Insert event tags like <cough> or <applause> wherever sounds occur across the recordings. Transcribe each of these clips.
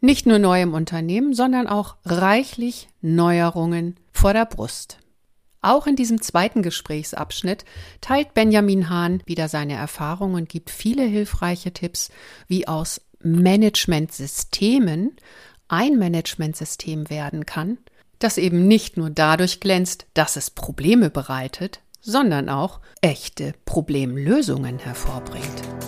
Nicht nur neu im Unternehmen, sondern auch reichlich Neuerungen vor der Brust. Auch in diesem zweiten Gesprächsabschnitt teilt Benjamin Hahn wieder seine Erfahrungen und gibt viele hilfreiche Tipps, wie aus Managementsystemen ein Managementsystem werden kann, das eben nicht nur dadurch glänzt, dass es Probleme bereitet, sondern auch echte Problemlösungen hervorbringt.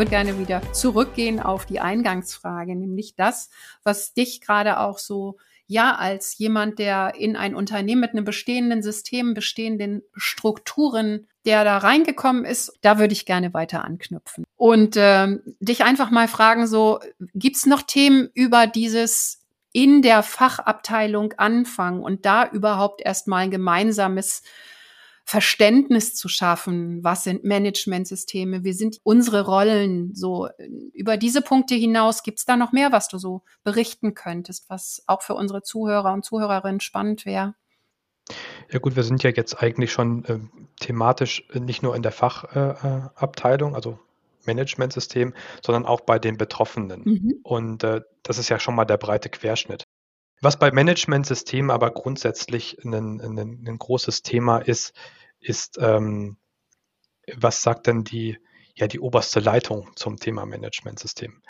Würde gerne wieder zurückgehen auf die Eingangsfrage, nämlich das, was dich gerade auch so ja als jemand, der in ein Unternehmen mit einem bestehenden System, bestehenden Strukturen, der da reingekommen ist, da würde ich gerne weiter anknüpfen. Und ähm, dich einfach mal fragen, so, gibt's noch Themen über dieses in der Fachabteilung anfangen und da überhaupt erstmal ein gemeinsames Verständnis zu schaffen, was sind Managementsysteme, wie sind unsere Rollen, so über diese Punkte hinaus, gibt es da noch mehr, was du so berichten könntest, was auch für unsere Zuhörer und Zuhörerinnen spannend wäre? Ja gut, wir sind ja jetzt eigentlich schon äh, thematisch nicht nur in der Fachabteilung, äh, also Managementsystem, sondern auch bei den Betroffenen. Mhm. Und äh, das ist ja schon mal der breite Querschnitt. Was bei Managementsystemen aber grundsätzlich ein, ein, ein großes Thema ist, ist, ähm, was sagt denn die, ja, die oberste Leitung zum Thema Managementsystem?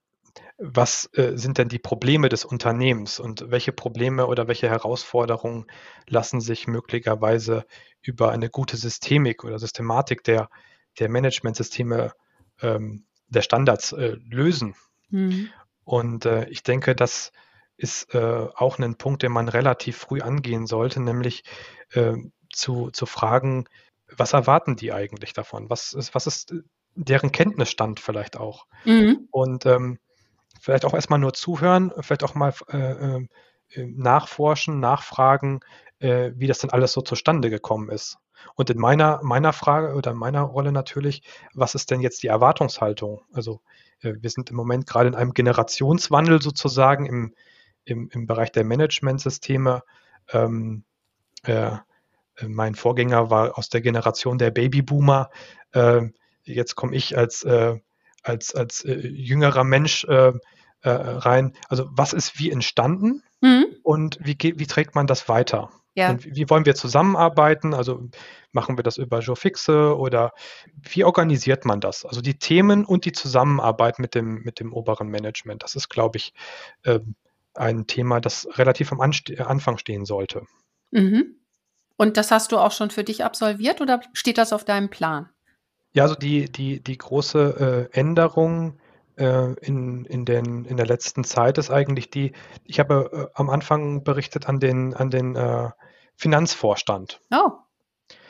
Was äh, sind denn die Probleme des Unternehmens und welche Probleme oder welche Herausforderungen lassen sich möglicherweise über eine gute Systemik oder Systematik der, der Managementsysteme ähm, der Standards äh, lösen? Mhm. Und äh, ich denke, das ist äh, auch ein Punkt, den man relativ früh angehen sollte, nämlich äh, zu, zu fragen, was erwarten die eigentlich davon? Was ist, was ist deren Kenntnisstand vielleicht auch? Mhm. Und ähm, vielleicht auch erstmal nur zuhören, vielleicht auch mal äh, äh, nachforschen, nachfragen, äh, wie das denn alles so zustande gekommen ist. Und in meiner, meiner Frage oder meiner Rolle natürlich, was ist denn jetzt die Erwartungshaltung? Also äh, wir sind im Moment gerade in einem Generationswandel sozusagen im, im, im Bereich der Managementsysteme. Ähm, äh, äh, mein Vorgänger war aus der Generation der Babyboomer. Äh, jetzt komme ich als, äh, als, als jüngerer Mensch rein. Also was ist wie entstanden mhm. und wie, geht, wie trägt man das weiter? Ja. Und wie wollen wir zusammenarbeiten? Also machen wir das über Joe oder wie organisiert man das? Also die Themen und die Zusammenarbeit mit dem, mit dem oberen Management, das ist, glaube ich, ein Thema, das relativ am Anfang stehen sollte. Mhm. Und das hast du auch schon für dich absolviert oder steht das auf deinem Plan? Ja, also die, die, die große äh, Änderung äh, in, in, den, in der letzten Zeit ist eigentlich die, ich habe äh, am Anfang berichtet an den, an den äh, Finanzvorstand. Oh.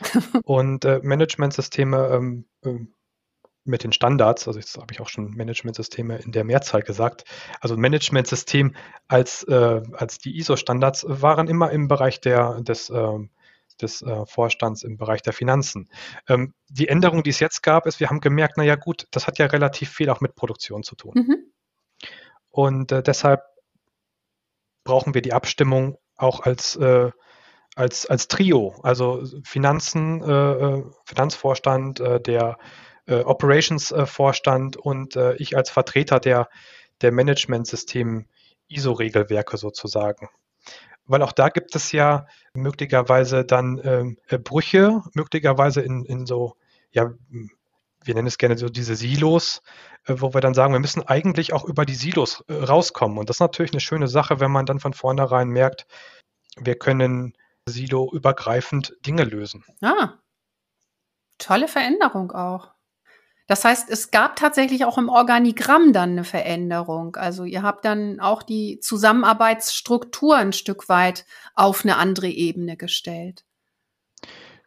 <laughs> und äh, Managementsysteme ähm, ähm, mit den Standards, also jetzt habe ich auch schon Managementsysteme in der Mehrzahl gesagt, also Managementsystem als, äh, als die ISO-Standards waren immer im Bereich der, des ähm, des äh, Vorstands im Bereich der Finanzen. Ähm, die Änderung, die es jetzt gab, ist, wir haben gemerkt, naja gut, das hat ja relativ viel auch mit Produktion zu tun. Mhm. Und äh, deshalb brauchen wir die Abstimmung auch als, äh, als, als Trio, also Finanzen, äh, äh, Finanzvorstand, äh, der Operations-Vorstand und ich als Vertreter der, der Management-System ISO-Regelwerke sozusagen weil auch da gibt es ja möglicherweise dann ähm, äh, Brüche, möglicherweise in, in so, ja, wir nennen es gerne so diese Silos, äh, wo wir dann sagen, wir müssen eigentlich auch über die Silos äh, rauskommen. Und das ist natürlich eine schöne Sache, wenn man dann von vornherein merkt, wir können silo-übergreifend Dinge lösen. Ah, tolle Veränderung auch. Das heißt, es gab tatsächlich auch im Organigramm dann eine Veränderung. Also ihr habt dann auch die Zusammenarbeitsstruktur ein Stück weit auf eine andere Ebene gestellt.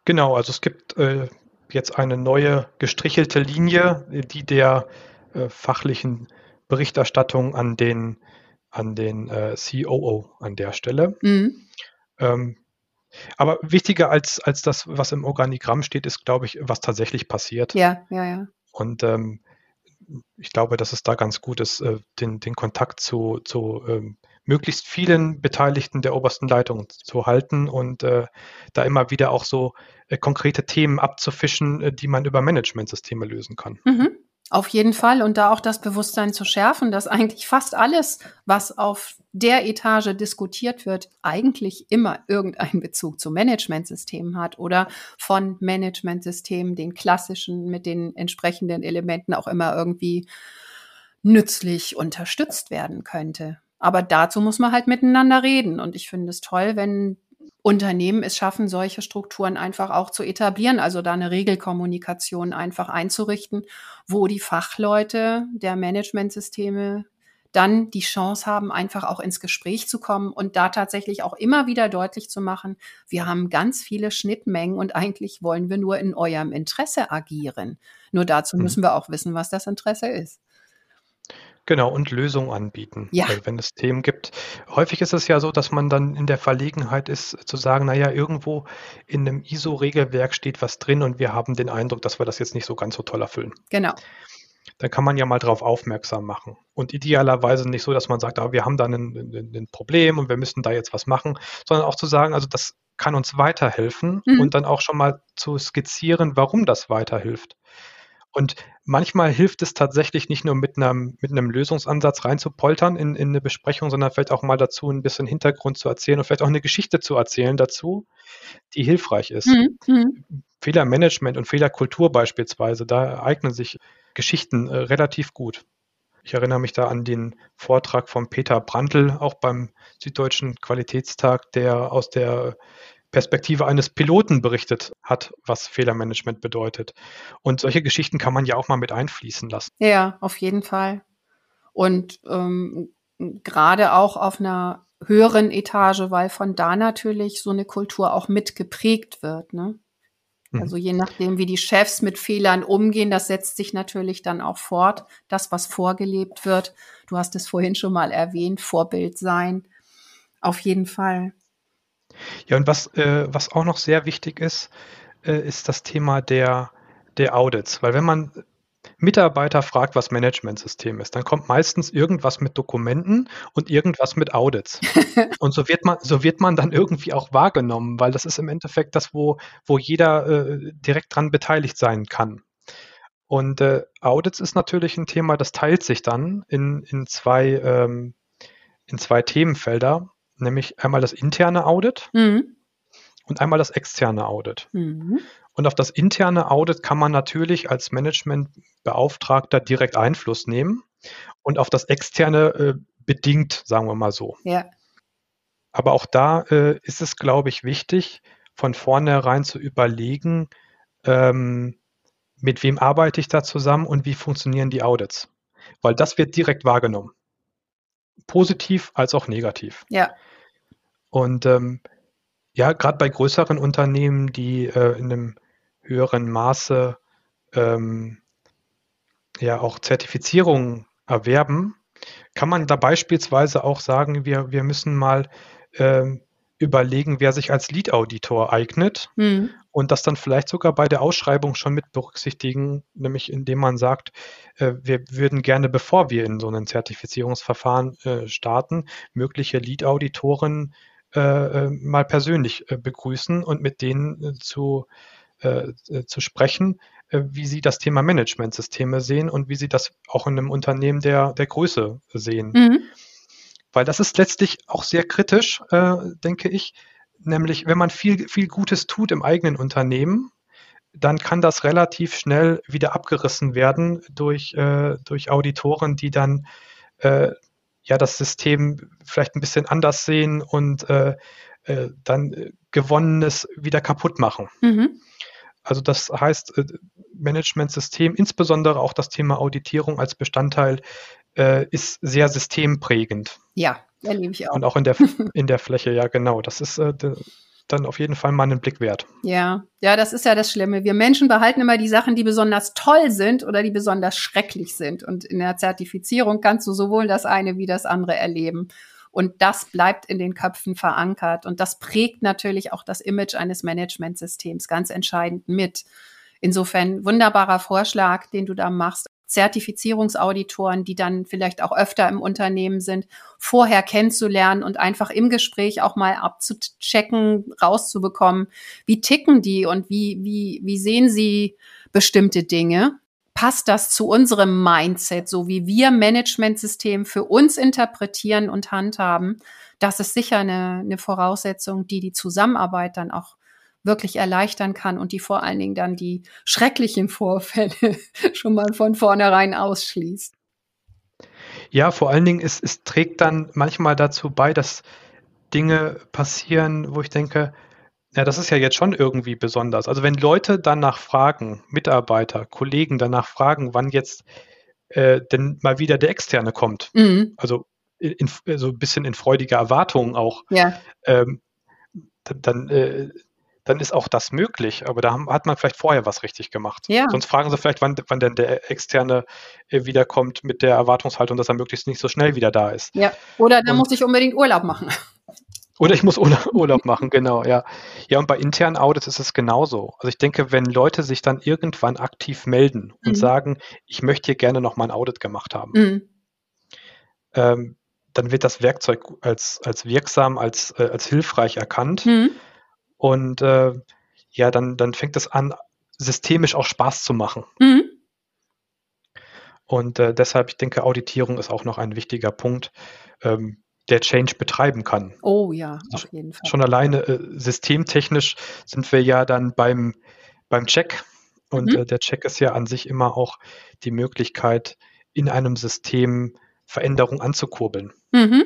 Genau, also es gibt äh, jetzt eine neue gestrichelte Linie, die der äh, fachlichen Berichterstattung an den, an den äh, COO an der Stelle. Mhm. Ähm, aber wichtiger als, als das, was im Organigramm steht, ist, glaube ich, was tatsächlich passiert. Ja, ja, ja. Und ähm, ich glaube, dass es da ganz gut ist, äh, den, den Kontakt zu, zu ähm, möglichst vielen Beteiligten der obersten Leitung zu halten und äh, da immer wieder auch so äh, konkrete Themen abzufischen, äh, die man über Managementsysteme lösen kann. Mhm. Auf jeden Fall und da auch das Bewusstsein zu schärfen, dass eigentlich fast alles, was auf der Etage diskutiert wird, eigentlich immer irgendeinen Bezug zu Managementsystemen hat oder von Managementsystemen, den klassischen mit den entsprechenden Elementen auch immer irgendwie nützlich unterstützt werden könnte. Aber dazu muss man halt miteinander reden und ich finde es toll, wenn Unternehmen es schaffen, solche Strukturen einfach auch zu etablieren, also da eine Regelkommunikation einfach einzurichten, wo die Fachleute der Managementsysteme dann die Chance haben, einfach auch ins Gespräch zu kommen und da tatsächlich auch immer wieder deutlich zu machen, wir haben ganz viele Schnittmengen und eigentlich wollen wir nur in eurem Interesse agieren. Nur dazu mhm. müssen wir auch wissen, was das Interesse ist. Genau, und Lösungen anbieten. Ja. Wenn es Themen gibt häufig ist es ja so, dass man dann in der Verlegenheit ist, zu sagen: „Na ja, irgendwo in einem ISO-Regelwerk steht was drin und wir haben den Eindruck, dass wir das jetzt nicht so ganz so toll erfüllen.“ Genau. Dann kann man ja mal darauf aufmerksam machen. Und idealerweise nicht so, dass man sagt: „Ah, wir haben da ein Problem und wir müssen da jetzt was machen“, sondern auch zu sagen: „Also, das kann uns weiterhelfen“ Mhm. und dann auch schon mal zu skizzieren, warum das weiterhilft. Und manchmal hilft es tatsächlich nicht nur mit einem mit 'nem Lösungsansatz reinzupoltern in in 'ne Besprechung, sondern vielleicht auch mal dazu ein bisschen Hintergrund zu erzählen und vielleicht auch eine Geschichte zu erzählen dazu, die hilfreich ist. Mhm, mhm. Fehlermanagement und Fehlerkultur beispielsweise, da eignen sich Geschichten, äh, relativ gut. Ich erinnere mich da an den Vortrag von Peter Brandl, auch beim Süddeutschen Qualitätstag, der aus der Perspektive eines Piloten berichtet hat, was Fehlermanagement bedeutet. Und solche Geschichten kann man ja auch mal mit einfließen lassen. Ja, auf jeden Fall. Und ähm, gerade auch auf einer höheren Etage, weil von da natürlich so eine Kultur auch mit geprägt wird. Ne? Mhm. Also je nachdem, wie die Chefs mit Fehlern umgehen, das setzt sich natürlich dann auch fort. Das, was vorgelebt wird. Du hast es vorhin schon mal erwähnt, Vorbild sein. Auf jeden Fall. Ja, und was, äh, was auch noch sehr wichtig ist, äh, ist das Thema der, der Audits. Weil wenn man Mitarbeiter fragt, was Managementsystem ist, dann kommt meistens irgendwas mit Dokumenten und irgendwas mit Audits. <laughs> und so wird man, so wird man dann irgendwie auch wahrgenommen, weil das ist im Endeffekt das, wo, wo jeder äh, direkt dran beteiligt sein kann. Und äh, Audits ist natürlich ein Thema, das teilt sich dann in, in, zwei, ähm, in zwei Themenfelder nämlich einmal das interne Audit mhm. und einmal das externe Audit. Mhm. Und auf das interne Audit kann man natürlich als Managementbeauftragter direkt Einfluss nehmen und auf das externe äh, bedingt, sagen wir mal so. Ja. Aber auch da äh, ist es, glaube ich, wichtig, von vornherein zu überlegen, ähm, mit wem arbeite ich da zusammen und wie funktionieren die Audits. Weil das wird direkt wahrgenommen positiv als auch negativ. Ja. Und ähm, ja, gerade bei größeren Unternehmen, die äh, in einem höheren Maße ähm, ja auch Zertifizierungen erwerben, kann man da beispielsweise auch sagen, wir, wir müssen mal ähm, überlegen, wer sich als Lead-Auditor eignet mhm. Und das dann vielleicht sogar bei der Ausschreibung schon mit berücksichtigen, nämlich indem man sagt, äh, wir würden gerne, bevor wir in so ein Zertifizierungsverfahren äh, starten, mögliche Lead-Auditoren äh, äh mal persönlich äh, begrüßen und mit denen äh, zu, zu sprechen, wie sie das Thema Managementsysteme sehen und wie sie das auch in einem Unternehmen der, der Größe sehen. Mhm. Weil das ist letztlich auch sehr kritisch, denke ich. Nämlich, wenn man viel, viel Gutes tut im eigenen Unternehmen, dann kann das relativ schnell wieder abgerissen werden durch, äh, durch Auditoren, die dann äh, ja das System vielleicht ein bisschen anders sehen und äh, äh dann Gewonnenes wieder kaputt machen. Mhm. Also das heißt, äh, Managementsystem, insbesondere auch das Thema Auditierung als Bestandteil, äh, ist sehr systemprägend. Ja, erlebe ich auch. Und auch in der, <laughs> in der Fläche, ja genau. Das ist äh, dann auf jeden Fall mal einen Blick wert. Ja, ja, das ist ja das Schlimme. Wir Menschen behalten immer die Sachen, die besonders toll sind oder die besonders schrecklich sind. Und in der Zertifizierung kannst du sowohl das eine wie das andere erleben. Und das bleibt in den Köpfen verankert. Und das prägt natürlich auch das Image eines Managementsystems ganz entscheidend mit. Insofern wunderbarer Vorschlag, den du da machst. Zertifizierungsauditoren, die dann vielleicht auch öfter im Unternehmen sind, vorher kennenzulernen und einfach im Gespräch auch mal abzuchecken, rauszubekommen, wie ticken die und wie, wie, wie sehen sie bestimmte Dinge passt das zu unserem Mindset, so wie wir Managementsystem für uns interpretieren und handhaben. Das ist sicher eine, eine Voraussetzung, die die Zusammenarbeit dann auch wirklich erleichtern kann und die vor allen Dingen dann die schrecklichen Vorfälle <laughs> schon mal von vornherein ausschließt. Ja, vor allen Dingen, es, es trägt dann manchmal dazu bei, dass Dinge passieren, wo ich denke, ja, das ist ja jetzt schon irgendwie besonders. Also wenn Leute danach fragen, Mitarbeiter, Kollegen danach fragen, wann jetzt äh, denn mal wieder der Externe kommt, mhm. also in, so ein bisschen in freudiger Erwartung auch, ja. ähm, dann, äh, dann ist auch das möglich. Aber da hat man vielleicht vorher was richtig gemacht. Ja. Sonst fragen sie vielleicht, wann, wann denn der Externe äh, wiederkommt mit der Erwartungshaltung, dass er möglichst nicht so schnell wieder da ist. Ja, oder da muss ich unbedingt Urlaub machen. <laughs> Oder ich muss Urlaub machen, genau, ja. Ja, und bei internen Audits ist es genauso. Also ich denke, wenn Leute sich dann irgendwann aktiv melden und mhm. sagen, ich möchte hier gerne noch mal ein Audit gemacht haben, mhm. ähm, dann wird das Werkzeug als, als wirksam, als, äh, als hilfreich erkannt. Mhm. Und äh, ja, dann, dann fängt es an, systemisch auch Spaß zu machen. Mhm. Und äh, deshalb, ich denke, Auditierung ist auch noch ein wichtiger Punkt. Ähm, der Change betreiben kann. Oh ja, also auf jeden Fall. Schon alleine äh, systemtechnisch sind wir ja dann beim, beim Check. Und mhm. äh, der Check ist ja an sich immer auch die Möglichkeit, in einem System Veränderung anzukurbeln. Mhm.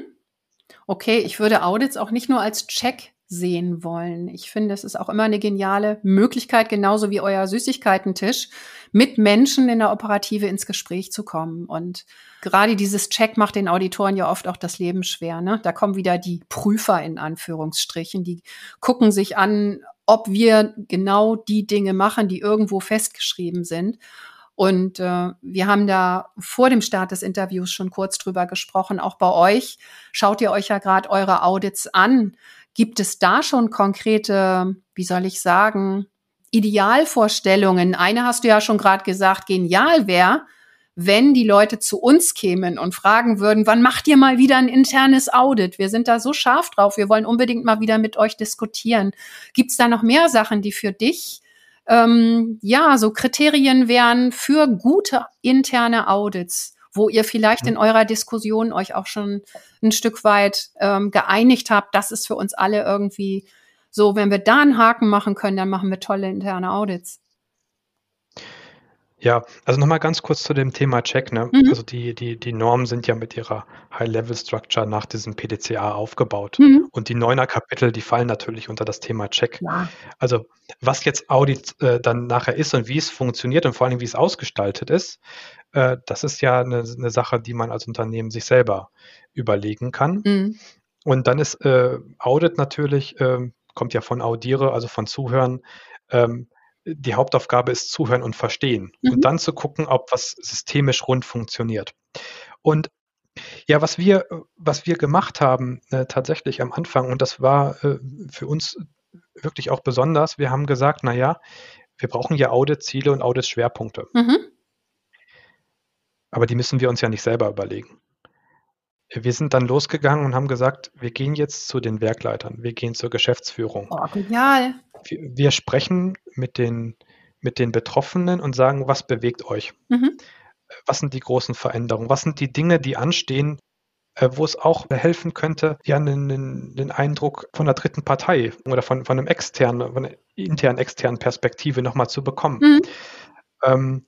Okay, ich würde Audits auch nicht nur als Check sehen wollen. Ich finde, es ist auch immer eine geniale Möglichkeit, genauso wie euer Süßigkeitentisch, mit Menschen in der Operative ins Gespräch zu kommen. Und gerade dieses Check macht den Auditoren ja oft auch das Leben schwer. Ne? Da kommen wieder die Prüfer in Anführungsstrichen, die gucken sich an, ob wir genau die Dinge machen, die irgendwo festgeschrieben sind. Und äh, wir haben da vor dem Start des Interviews schon kurz drüber gesprochen. Auch bei euch schaut ihr euch ja gerade eure Audits an. Gibt es da schon konkrete, wie soll ich sagen, Idealvorstellungen? Eine hast du ja schon gerade gesagt, genial wäre, wenn die Leute zu uns kämen und fragen würden, wann macht ihr mal wieder ein internes Audit? Wir sind da so scharf drauf, wir wollen unbedingt mal wieder mit euch diskutieren. Gibt es da noch mehr Sachen, die für dich ähm, ja so Kriterien wären für gute interne Audits? wo ihr vielleicht in mhm. eurer Diskussion euch auch schon ein Stück weit ähm, geeinigt habt, das ist für uns alle irgendwie so, wenn wir da einen Haken machen können, dann machen wir tolle interne Audits. Ja, also nochmal ganz kurz zu dem Thema Check. Ne? Mhm. Also die, die, die Normen sind ja mit ihrer High-Level-Structure nach diesem PDCA aufgebaut. Mhm. Und die Neuner-Kapitel, die fallen natürlich unter das Thema Check. Ja. Also was jetzt Audit äh, dann nachher ist und wie es funktioniert und vor allem wie es ausgestaltet ist, äh, das ist ja eine, eine, Sache, die man als Unternehmen sich selber überlegen kann. Mhm. Und dann ist äh, Audit natürlich, äh, kommt ja von Audiere, also von Zuhören. Ähm, die Hauptaufgabe ist Zuhören und Verstehen mhm. und dann zu gucken, ob was systemisch rund funktioniert. Und ja, was wir, was wir gemacht haben äh, tatsächlich am Anfang, und das war äh, für uns wirklich auch besonders, wir haben gesagt, naja, wir brauchen ja Audit-Ziele und Audit-Schwerpunkte. Mhm. Aber die müssen wir uns ja nicht selber überlegen. Wir sind dann losgegangen und haben gesagt, wir gehen jetzt zu den Werkleitern, wir gehen zur Geschäftsführung. Oh, genial. Wir, wir sprechen mit den, mit den Betroffenen und sagen, was bewegt euch? Mhm. Was sind die großen Veränderungen? Was sind die Dinge, die anstehen, äh, wo es auch helfen könnte, ja, einen, den Eindruck von einer dritten Partei oder von, von einem externen, von einer internen, externen Perspektive nochmal zu bekommen. Mhm. Ähm,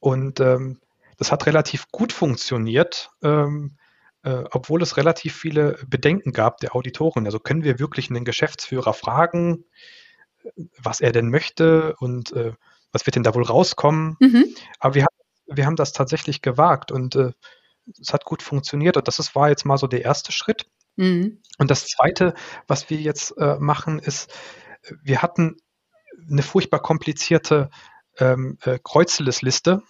und ähm, das hat relativ gut funktioniert, ähm, äh, obwohl es relativ viele Bedenken gab der Auditoren. Also können wir wirklich einen Geschäftsführer fragen, was er denn möchte und äh, was wird denn da wohl rauskommen. Mhm. Aber wir, wir haben das tatsächlich gewagt und äh, es hat gut funktioniert und das ist, war jetzt mal so der erste Schritt. Mhm. Und das Zweite, was wir jetzt äh, machen, ist, wir hatten eine furchtbar komplizierte ähm, äh, Kreuzliste,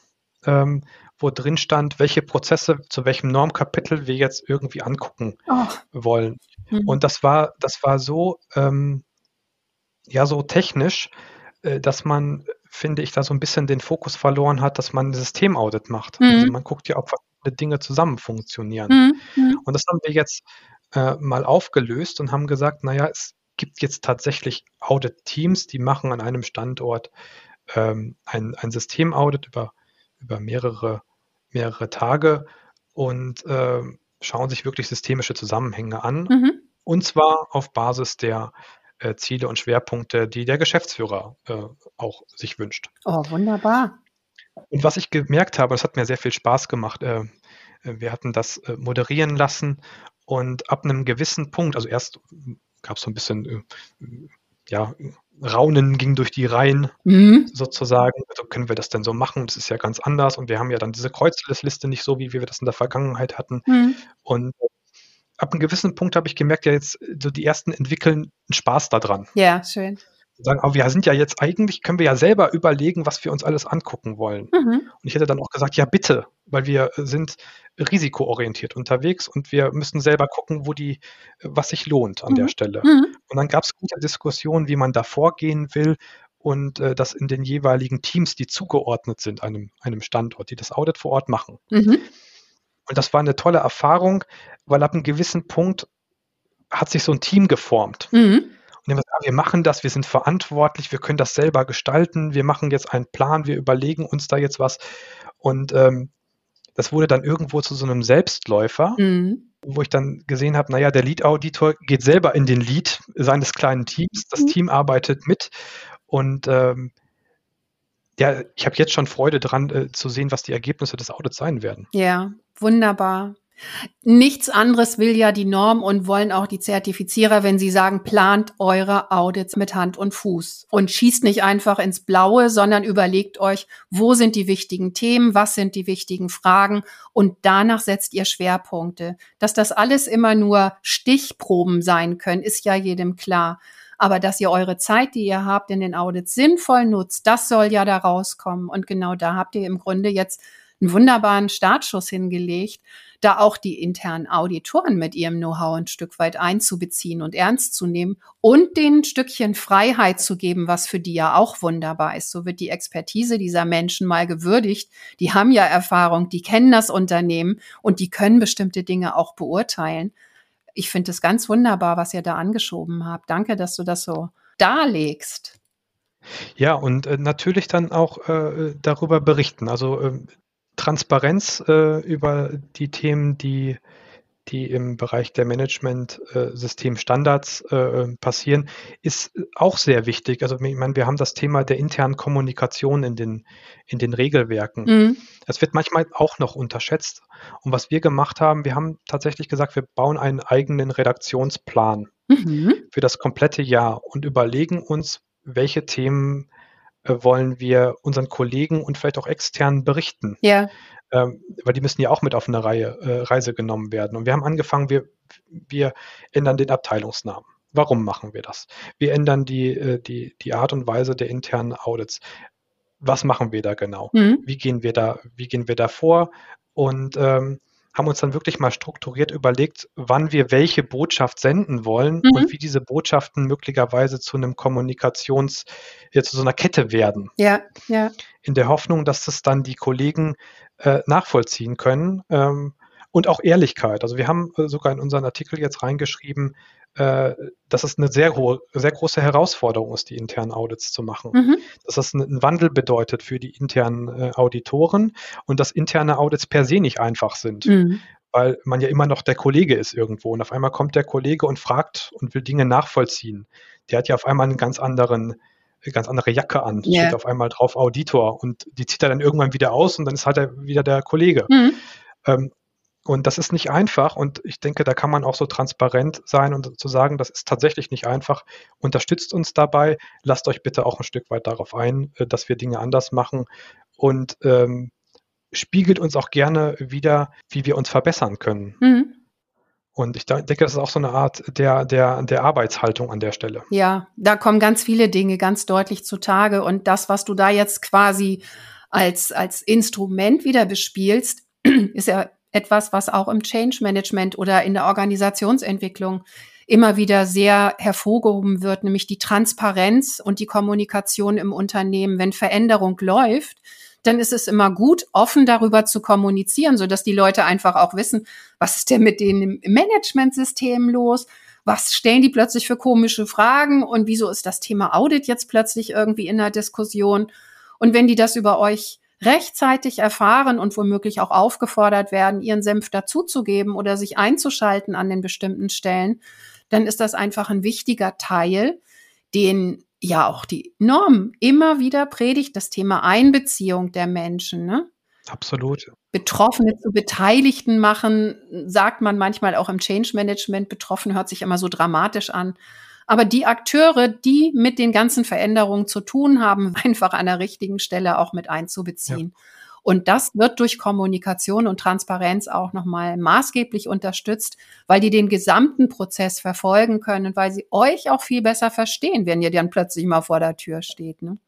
ähm, wo drin stand, welche Prozesse zu welchem Normkapitel wir jetzt irgendwie angucken oh. wollen. Mhm. Und das war, das war so, ähm, ja, so technisch, äh, dass man, finde ich, da so ein bisschen den Fokus verloren hat, dass man ein Systemaudit macht. Mhm. Also man guckt ja, ob verschiedene Dinge zusammen funktionieren. Mhm. Und das haben wir jetzt äh, mal aufgelöst und haben gesagt, naja, es gibt jetzt tatsächlich Audit-Teams, die machen an einem Standort ähm, ein, ein Systemaudit über, über mehrere, mehrere Tage und äh, schauen sich wirklich systemische Zusammenhänge an. Mhm. Und zwar auf Basis der äh, Ziele und Schwerpunkte, die der Geschäftsführer äh, auch sich wünscht. Oh, wunderbar. Und was ich gemerkt habe, das hat mir sehr viel Spaß gemacht. Äh, wir hatten das äh, moderieren lassen und ab einem gewissen Punkt, also erst gab es so ein bisschen, äh, ja, Raunen ging durch die Reihen mhm. sozusagen. Also können wir das denn so machen? Das ist ja ganz anders. Und wir haben ja dann diese Kreuzliste nicht so, wie wir das in der Vergangenheit hatten. Mhm. Und ab einem gewissen Punkt habe ich gemerkt, ja, jetzt so die ersten entwickeln einen Spaß daran. Ja, schön sagen, aber wir sind ja jetzt eigentlich, können wir ja selber überlegen, was wir uns alles angucken wollen. Mhm. Und ich hätte dann auch gesagt, ja bitte, weil wir sind risikoorientiert unterwegs und wir müssen selber gucken, wo die, was sich lohnt an mhm. der Stelle. Mhm. Und dann gab es gute Diskussionen, wie man da vorgehen will und äh, das in den jeweiligen Teams, die zugeordnet sind einem, einem Standort, die das Audit vor Ort machen. Mhm. Und das war eine tolle Erfahrung, weil ab einem gewissen Punkt hat sich so ein Team geformt. Mhm. Wir machen das, wir sind verantwortlich, wir können das selber gestalten, wir machen jetzt einen Plan, wir überlegen uns da jetzt was. Und ähm, das wurde dann irgendwo zu so einem Selbstläufer, mhm. wo ich dann gesehen habe, naja, der Lead-Auditor geht selber in den Lead seines kleinen Teams, das mhm. Team arbeitet mit und ähm, ja, ich habe jetzt schon Freude dran äh, zu sehen, was die Ergebnisse des Audits sein werden. Ja, wunderbar. Nichts anderes will ja die Norm und wollen auch die Zertifizierer, wenn sie sagen, plant eure Audits mit Hand und Fuß und schießt nicht einfach ins Blaue, sondern überlegt euch, wo sind die wichtigen Themen, was sind die wichtigen Fragen und danach setzt ihr Schwerpunkte. Dass das alles immer nur Stichproben sein können, ist ja jedem klar. Aber dass ihr eure Zeit, die ihr habt in den Audits sinnvoll nutzt, das soll ja da rauskommen. Und genau da habt ihr im Grunde jetzt einen wunderbaren Startschuss hingelegt, da auch die internen Auditoren mit ihrem Know-how ein Stück weit einzubeziehen und ernst zu nehmen und denen ein Stückchen Freiheit zu geben, was für die ja auch wunderbar ist. So wird die Expertise dieser Menschen mal gewürdigt. Die haben ja Erfahrung, die kennen das Unternehmen und die können bestimmte Dinge auch beurteilen. Ich finde es ganz wunderbar, was ihr da angeschoben habt. Danke, dass du das so darlegst. Ja, und äh, natürlich dann auch äh, darüber berichten. Also äh, Transparenz äh, über die Themen, die, die im Bereich der Management-Systemstandards äh, äh, passieren, ist auch sehr wichtig. Also ich meine, wir haben das Thema der internen Kommunikation in den, in den Regelwerken. Mhm. Das wird manchmal auch noch unterschätzt. Und was wir gemacht haben, wir haben tatsächlich gesagt, wir bauen einen eigenen Redaktionsplan mhm. für das komplette Jahr und überlegen uns, welche Themen wollen wir unseren Kollegen und vielleicht auch externen berichten. Ja. Ähm, weil die müssen ja auch mit auf eine Reihe, äh, Reise genommen werden. Und wir haben angefangen, wir, wir ändern den Abteilungsnamen. Warum machen wir das? Wir ändern die, äh, die, die Art und Weise der internen Audits. Was machen wir da genau? Mhm. Wie gehen wir da, wie gehen wir da vor? Und ähm, haben uns dann wirklich mal strukturiert überlegt, wann wir welche Botschaft senden wollen mhm. und wie diese Botschaften möglicherweise zu einem Kommunikations, ja, zu so einer Kette werden. Ja, ja. In der Hoffnung, dass das dann die Kollegen äh, nachvollziehen können. Ähm, und auch Ehrlichkeit. Also wir haben äh, sogar in unseren Artikel jetzt reingeschrieben, äh, dass es eine sehr hohe, sehr große Herausforderung ist, die internen Audits zu machen. Mhm. Dass das einen Wandel bedeutet für die internen äh, Auditoren und dass interne Audits per se nicht einfach sind. Mhm. Weil man ja immer noch der Kollege ist irgendwo und auf einmal kommt der Kollege und fragt und will Dinge nachvollziehen. Der hat ja auf einmal einen ganz anderen, ganz andere Jacke an, yeah. steht auf einmal drauf Auditor und die zieht er dann irgendwann wieder aus und dann ist halt er wieder der Kollege. Mhm. Ähm, Und das ist nicht einfach. Und ich denke, da kann man auch so transparent sein und zu sagen, das ist tatsächlich nicht einfach. Unterstützt uns dabei. Lasst euch bitte auch ein Stück weit darauf ein, äh, dass wir Dinge anders machen. Und ähm, spiegelt uns auch gerne wieder, wie wir uns verbessern können. Mhm. Und ich denke, das ist auch so eine Art der, der, der Arbeitshaltung an der Stelle. Ja, da kommen ganz viele Dinge ganz deutlich zutage. Und das, was du da jetzt quasi als, als Instrument wieder bespielst, <clears throat> ist ja etwas, was auch im Change Management oder in der Organisationsentwicklung immer wieder sehr hervorgehoben wird, nämlich die Transparenz und die Kommunikation im Unternehmen. Wenn Veränderung läuft, dann ist es immer gut, offen darüber zu kommunizieren, so dass die Leute einfach auch wissen, was ist denn mit denen im Managementsystem los? Was stellen die plötzlich für komische Fragen und wieso ist das Thema Audit jetzt plötzlich irgendwie in der Diskussion? Und wenn die das über euch rechtzeitig erfahren und womöglich auch aufgefordert werden, ihren Senf dazuzugeben oder sich einzuschalten an den bestimmten Stellen, dann ist das einfach ein wichtiger Teil, den ja auch die Norm immer wieder predigt, das Thema Einbeziehung der Menschen. Ne? Absolut. Betroffene zu Beteiligten machen, sagt man manchmal auch im Change Management. Betroffen hört sich immer so dramatisch an. Aber die Akteure, die mit den ganzen Veränderungen zu tun haben, <laughs> einfach an der richtigen Stelle auch mit einzubeziehen. Ja. Und das wird durch Kommunikation und Transparenz auch nochmal maßgeblich unterstützt, weil die den gesamten Prozess verfolgen können und weil sie euch auch viel besser verstehen, wenn ihr dann plötzlich mal vor der Tür steht. Ne?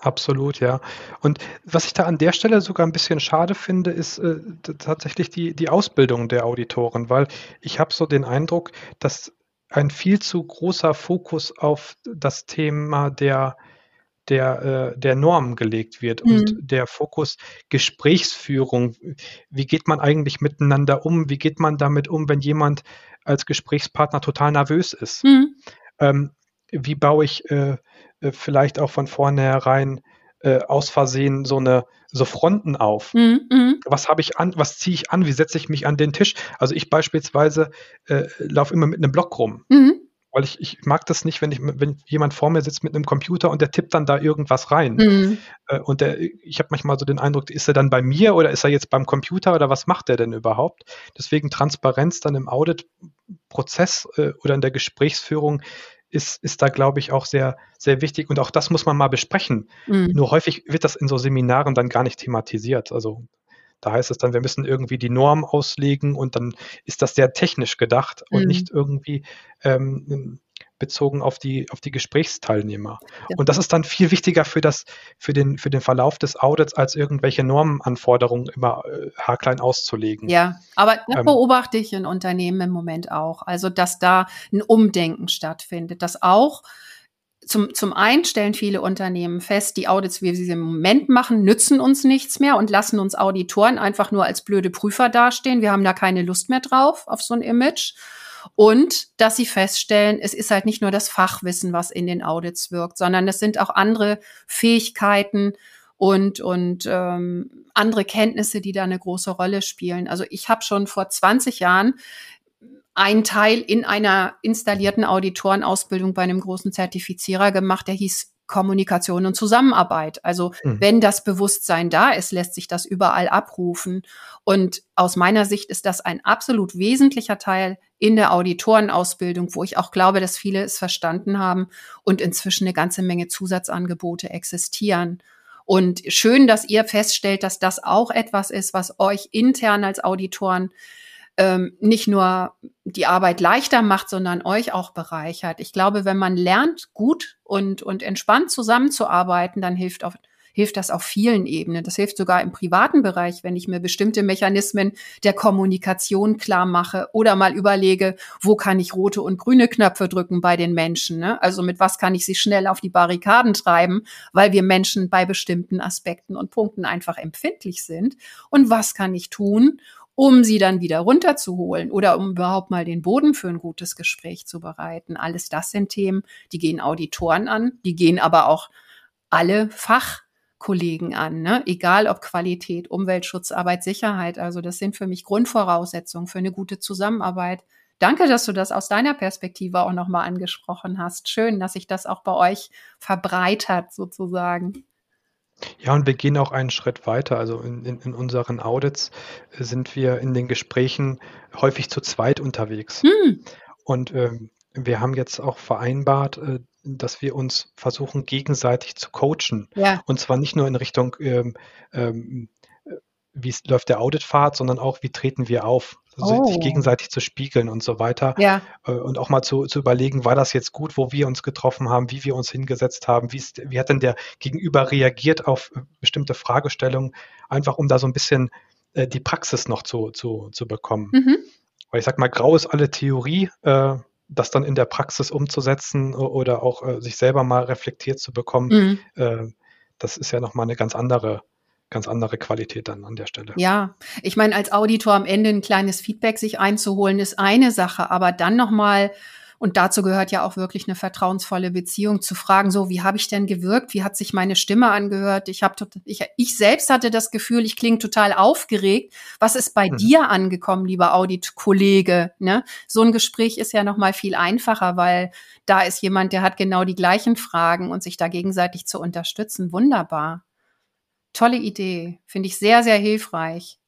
Absolut, ja. Und was ich da an der Stelle sogar ein bisschen schade finde, ist äh, tatsächlich die, die Ausbildung der Auditoren, weil ich habe so den Eindruck, dass ein viel zu großer Fokus auf das Thema der, der, äh, der Norm gelegt wird mhm. und der Fokus Gesprächsführung. Wie geht man eigentlich miteinander um? Wie geht man damit um, wenn jemand als Gesprächspartner total nervös ist? Mhm. Ähm, wie baue ich äh, äh vielleicht auch von vornherein äh, aus Versehen so eine so Fronten auf. Mhm, mhm. Was habe ich an, was ziehe ich an, wie setze ich mich an den Tisch? Also ich beispielsweise äh, laufe immer mit einem Block rum. Mhm. Weil ich, ich mag das nicht, wenn ich, wenn jemand vor mir sitzt mit einem Computer und der tippt dann da irgendwas rein. Mhm. Äh, und der, ich habe manchmal so den Eindruck, ist er dann bei mir oder ist er jetzt beim Computer oder was macht er denn überhaupt? Deswegen Transparenz dann im Audit-Prozess äh, oder in der Gesprächsführung ist, ist da, glaube ich, auch sehr, sehr wichtig. Und auch das muss man mal besprechen. Mhm. Nur häufig wird das in so Seminaren dann gar nicht thematisiert. Also da heißt es dann, wir müssen irgendwie die Norm auslegen und dann ist das sehr technisch gedacht und mhm. nicht irgendwie ähm, bezogen auf die, auf die Gesprächsteilnehmer. Ja. Und das ist dann viel wichtiger für, das, für, den, für den Verlauf des Audits, als irgendwelche Normenanforderungen immer äh, haarklein auszulegen. Ja, aber das ähm, beobachte ich in Unternehmen im Moment auch. Also, dass da ein Umdenken stattfindet, dass auch zum, zum einen stellen viele Unternehmen fest, die Audits, wie sie im Moment machen, nützen uns nichts mehr und lassen uns Auditoren einfach nur als blöde Prüfer dastehen. Wir haben da keine Lust mehr drauf auf so ein Image. Und dass sie feststellen, es ist halt nicht nur das Fachwissen, was in den Audits wirkt, sondern es sind auch andere Fähigkeiten und, und ähm, andere Kenntnisse, die da eine große Rolle spielen. Also ich habe schon vor 20 Jahren einen Teil in einer installierten Auditorenausbildung bei einem großen Zertifizierer gemacht, der hieß Kommunikation und Zusammenarbeit. Also mhm. wenn das Bewusstsein da ist, lässt sich das überall abrufen. Und aus meiner Sicht ist das ein absolut wesentlicher Teil in der Auditorenausbildung, wo ich auch glaube, dass viele es verstanden haben und inzwischen eine ganze Menge Zusatzangebote existieren. Und schön, dass ihr feststellt, dass das auch etwas ist, was euch intern als Auditoren ähm, nicht nur die Arbeit leichter macht, sondern euch auch bereichert. Ich glaube, wenn man lernt, gut und, und entspannt zusammenzuarbeiten, dann hilft auf, hilft das auf vielen Ebenen. Das hilft sogar im privaten Bereich, wenn ich mir bestimmte Mechanismen der Kommunikation klar mache oder mal überlege, wo kann ich rote und grüne Knöpfe drücken bei den Menschen. Ne? Also mit was kann ich sie schnell auf die Barrikaden treiben, weil wir Menschen bei bestimmten Aspekten und Punkten einfach empfindlich sind. Und was kann ich tun, um sie dann wieder runterzuholen oder um überhaupt mal den Boden für ein gutes Gespräch zu bereiten. Alles das sind Themen, die gehen Auditoren an, die gehen aber auch alle Fachkollegen an, ne? egal ob Qualität, Umweltschutz, Arbeitssicherheit. Also das sind für mich Grundvoraussetzungen für eine gute Zusammenarbeit. Danke, dass du das aus deiner Perspektive auch nochmal angesprochen hast. Schön, dass sich das auch bei euch verbreitert sozusagen. Ja, und wir gehen auch einen Schritt weiter. Also in, in, in unseren Audits sind wir in den Gesprächen häufig zu zweit unterwegs. Hm. Und ähm, wir haben jetzt auch vereinbart, äh, dass wir uns versuchen, gegenseitig zu coachen. Ja. Und zwar nicht nur in Richtung, ähm, ähm, äh, wie läuft der Auditpfad, sondern auch, wie treten wir auf. Also oh. sich gegenseitig zu spiegeln und so weiter. Ja. Äh, und auch mal zu, zu überlegen, war das jetzt gut, wo wir uns getroffen haben, wie wir uns hingesetzt haben, wie, ist, wie hat denn der Gegenüber reagiert auf äh, bestimmte Fragestellungen, einfach um da so ein bisschen äh, die Praxis noch zu, zu, zu bekommen. Mhm. Weil ich sag mal, grau ist alle Theorie, äh, das dann in der Praxis umzusetzen oder auch äh, sich selber mal reflektiert zu bekommen, mhm. äh, das ist ja nochmal eine ganz andere, ganz andere Qualität dann an der Stelle. Ja, ich meine, als Auditor am Ende ein kleines Feedback sich einzuholen, ist eine Sache, aber dann nochmal und dazu gehört ja auch wirklich eine vertrauensvolle Beziehung zu fragen, so, wie habe ich denn gewirkt? Wie hat sich meine Stimme angehört? Ich habe ich, ich selbst hatte das Gefühl, ich klinge total aufgeregt. Was ist bei mhm. dir angekommen, lieber Audit-Kollege? Ne? So ein Gespräch ist ja noch mal viel einfacher, weil da ist jemand, der hat genau die gleichen Fragen und sich da gegenseitig zu unterstützen. Wunderbar. Tolle Idee. Finde ich sehr, sehr hilfreich.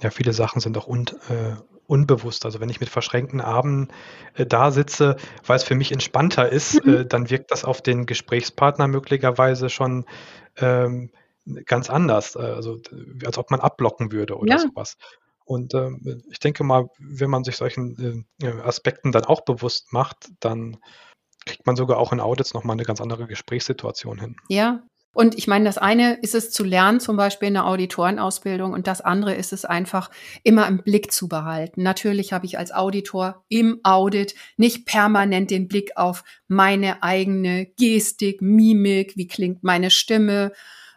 Ja, viele Sachen sind auch un, äh, unbewusst. Also wenn ich mit verschränkten Armen äh, da sitze, weil es für mich entspannter ist, mhm. äh, dann wirkt das auf den Gesprächspartner möglicherweise schon ähm, ganz anders. Äh, also als ob man abblocken würde oder ja. sowas. Und ähm, ich denke mal, wenn man sich solchen äh, Aspekten dann auch bewusst macht, dann kriegt man sogar auch in Audits nochmal eine ganz andere Gesprächssituation hin. Ja, und ich meine, das eine ist es zu lernen, zum Beispiel in der Auditorenausbildung, und das andere ist es einfach immer im Blick zu behalten. Natürlich habe ich als Auditor im Audit nicht permanent den Blick auf meine eigene Gestik, Mimik, wie klingt meine Stimme,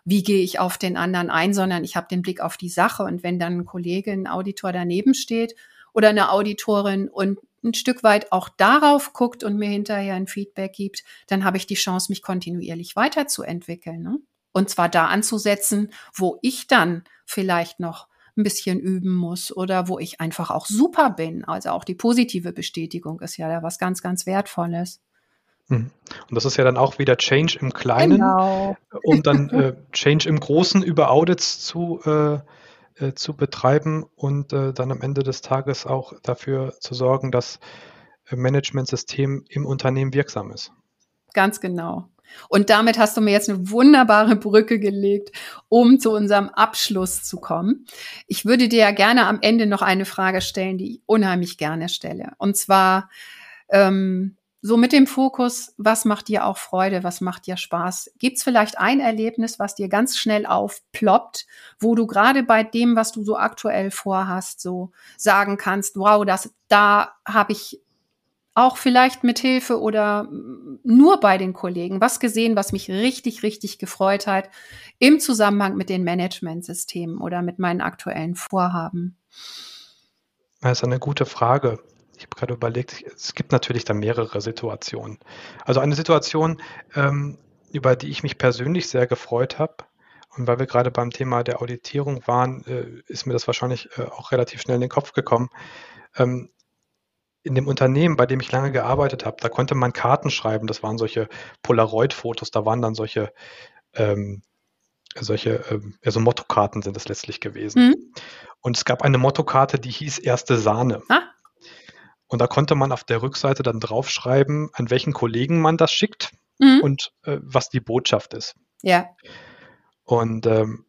wie gehe ich auf den anderen ein, sondern ich habe den Blick auf die Sache. Und wenn dann ein Kollege, ein Auditor daneben steht oder eine Auditorin und ein Stück weit auch darauf guckt und mir hinterher ein Feedback gibt, dann habe ich die Chance, mich kontinuierlich weiterzuentwickeln. Ne? Und zwar da anzusetzen, wo ich dann vielleicht noch ein bisschen üben muss oder wo ich einfach auch super bin. Also auch die positive Bestätigung ist ja da was ganz, ganz Wertvolles. Mhm. Und das ist ja dann auch wieder Change im Kleinen, genau. um dann <laughs> äh, Change im Großen über Audits zu äh, äh, zu betreiben und äh, dann am Ende des Tages auch dafür zu sorgen, dass äh, Managementsystem im Unternehmen wirksam ist. Ganz genau. Und damit hast du mir jetzt eine wunderbare Brücke gelegt, um zu unserem Abschluss zu kommen. Ich würde dir ja gerne am Ende noch eine Frage stellen, die ich unheimlich gerne stelle. Und zwar, ähm, so mit dem Fokus, was macht dir auch Freude, was macht dir Spaß? Gibt es vielleicht ein Erlebnis, was dir ganz schnell aufploppt, wo du gerade bei dem, was du so aktuell vorhast, so sagen kannst, wow, das, da habe ich auch vielleicht mit Hilfe oder nur bei den Kollegen was gesehen, was mich richtig, richtig gefreut hat im Zusammenhang mit den Managementsystemen oder mit meinen aktuellen Vorhaben? Das ist eine gute Frage. Ich habe gerade überlegt, es gibt natürlich da mehrere Situationen. Also eine Situation, ähm, über die ich mich persönlich sehr gefreut habe, und weil wir gerade beim Thema der Auditierung waren, äh, ist mir das wahrscheinlich äh, auch relativ schnell in den Kopf gekommen. Ähm, in dem Unternehmen, bei dem ich lange gearbeitet habe, da konnte man Karten schreiben. Das waren solche Polaroid-Fotos, da waren dann solche, ähm, solche, ähm, also Mottokarten sind es letztlich gewesen. Mhm. Und es gab eine Mottokarte, die hieß Erste Sahne. Ah. Und da konnte man auf der Rückseite dann draufschreiben, an welchen Kollegen man das schickt mhm. und äh, was die Botschaft ist. Ja. Und ähm,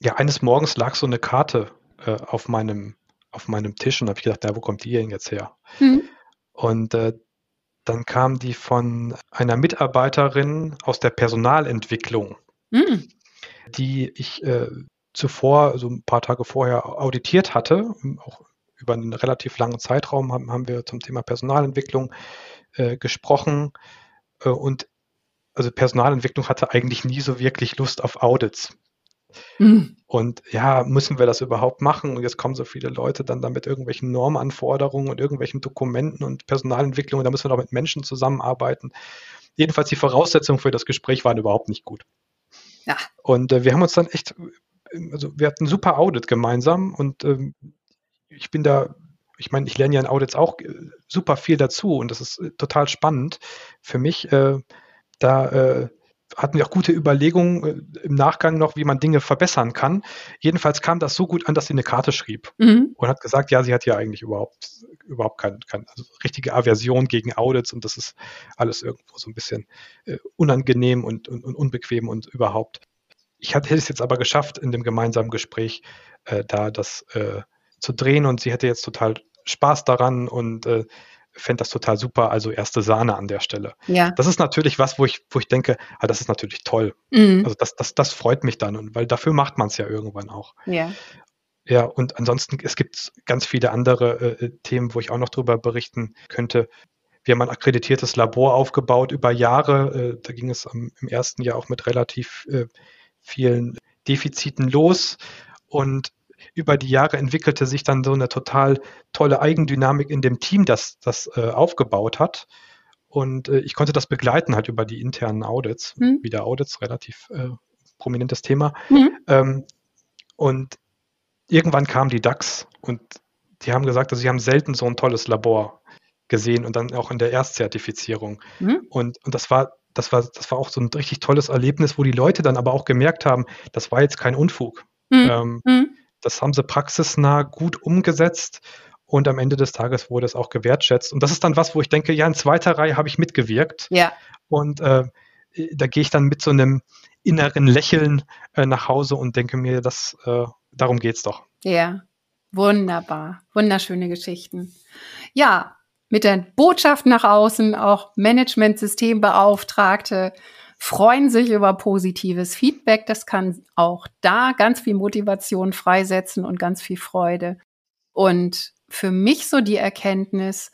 ja, eines Morgens lag so eine Karte äh, auf, meinem, auf meinem Tisch und habe ich gedacht, ja, wo kommt die denn jetzt her? Mhm. Und äh, dann kam die von einer Mitarbeiterin aus der Personalentwicklung, mhm. die ich äh, zuvor, so ein paar Tage vorher auditiert hatte, auch über einen relativ langen Zeitraum haben, haben wir zum Thema Personalentwicklung äh, gesprochen. Äh, und also Personalentwicklung hatte eigentlich nie so wirklich Lust auf Audits. Mhm. Und ja, müssen wir das überhaupt machen? Und jetzt kommen so viele Leute dann da mit irgendwelchen Normanforderungen und irgendwelchen Dokumenten und Personalentwicklung. Und da müssen wir doch mit Menschen zusammenarbeiten. Jedenfalls die Voraussetzungen für das Gespräch waren überhaupt nicht gut. Ja. Und äh, wir haben uns dann echt, also wir hatten ein super Audit gemeinsam und ähm, ich bin da, ich meine, ich lerne ja in Audits auch äh, super viel dazu und das ist äh, total spannend für mich, äh, da äh, hatten wir auch gute Überlegungen äh, im Nachgang noch, wie man Dinge verbessern kann. Jedenfalls kam das so gut an, dass sie eine Karte schrieb mhm. und hat gesagt, ja, sie hat ja eigentlich überhaupt, überhaupt keine, keine also richtige Aversion gegen Audits und das ist alles irgendwo so ein bisschen äh, unangenehm und, und, und, unbequem und überhaupt. Ich hätte es jetzt aber geschafft, in dem gemeinsamen Gespräch äh, da das äh, zu drehen und sie hätte jetzt total Spaß daran und äh, fände das total super, also erste Sahne an der Stelle. Ja. Das ist natürlich was, wo ich, wo ich denke, ah, das ist natürlich toll. Mhm. Also das, das, das freut mich dann, und weil dafür macht man es ja irgendwann auch. Ja. Ja, und ansonsten, es gibt ganz viele andere äh, Themen, wo ich auch noch drüber berichten könnte. Wir haben ein akkreditiertes Labor aufgebaut über Jahre. Äh, da ging es am, im ersten Jahr auch mit relativ äh, vielen Defiziten los. Und über die Jahre entwickelte sich dann so eine total tolle Eigendynamik in dem Team, das das äh, aufgebaut hat. Und äh, ich konnte das begleiten halt über die internen Audits. Mhm. Wieder Audits, relativ äh, prominentes Thema. Mhm. Ähm, und irgendwann kam die DAX und die haben gesagt, also sie haben selten so ein tolles Labor gesehen und dann auch in der Erstzertifizierung. Mhm. Und, und das war das war, das war auch so ein richtig tolles Erlebnis, wo die Leute dann aber auch gemerkt haben, das war jetzt kein Unfug. Mhm. Ähm, mhm. Das haben sie praxisnah gut umgesetzt und am Ende des Tages wurde es auch gewertschätzt. Und das ist dann was, wo ich denke, ja, in zweiter Reihe habe ich mitgewirkt. Ja. Und äh, da gehe ich dann mit so einem inneren Lächeln äh, nach Hause und denke mir, das, äh, darum es doch. Ja, wunderbar. Wunderschöne Geschichten. Ja, mit der Botschaft nach außen, auch Managementsystembeauftragte freuen sich über positives Feedback. Das kann auch da ganz viel Motivation freisetzen und ganz viel Freude. Und für mich so die Erkenntnis,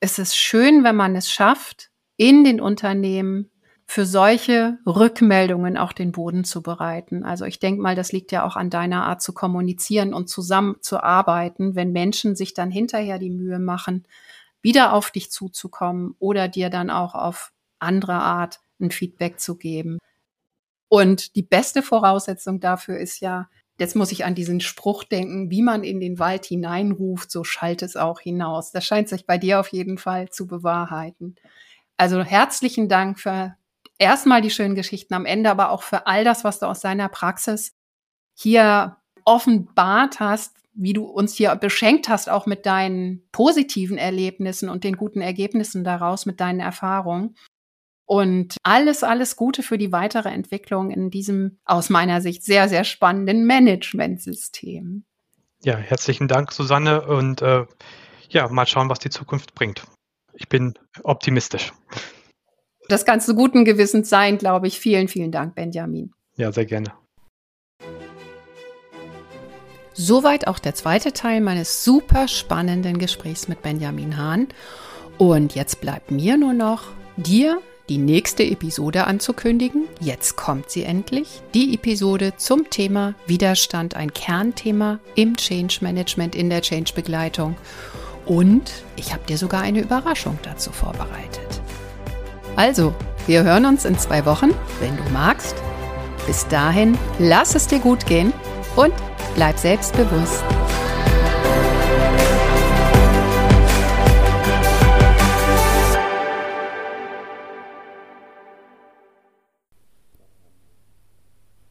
es ist schön, wenn man es schafft, in den Unternehmen für solche Rückmeldungen auch den Boden zu bereiten. Also ich denke mal, das liegt ja auch an deiner Art zu kommunizieren und zusammenzuarbeiten, wenn Menschen sich dann hinterher die Mühe machen, wieder auf dich zuzukommen oder dir dann auch auf andere Art ein Feedback zu geben. Und die beste Voraussetzung dafür ist ja, jetzt muss ich an diesen Spruch denken, wie man in den Wald hineinruft, so schallt es auch hinaus. Das scheint sich bei dir auf jeden Fall zu bewahrheiten. Also herzlichen Dank für erstmal die schönen Geschichten am Ende, aber auch für all das, was du aus deiner Praxis hier offenbart hast, wie du uns hier beschenkt hast, auch mit deinen positiven Erlebnissen und den guten Ergebnissen daraus, mit deinen Erfahrungen. Und alles, alles Gute für die weitere Entwicklung in diesem aus meiner Sicht sehr, sehr spannenden Managementsystem. Ja, herzlichen Dank, Susanne. Und äh, ja, mal schauen, was die Zukunft bringt. Ich bin optimistisch. Das kannst du guten Gewissens sein, glaube ich. Vielen, vielen Dank, Benjamin. Ja, sehr gerne. Soweit auch der zweite Teil meines super spannenden Gesprächs mit Benjamin Hahn. Und jetzt bleibt mir nur noch, dir die nächste Episode anzukündigen. Jetzt kommt sie endlich. Die Episode zum Thema Widerstand, ein Kernthema im Change Management, in der Change Begleitung. Und ich habe dir sogar eine Überraschung dazu vorbereitet. Also, wir hören uns in zwei Wochen, wenn du magst. Bis dahin, lass es dir gut gehen und bleib selbstbewusst.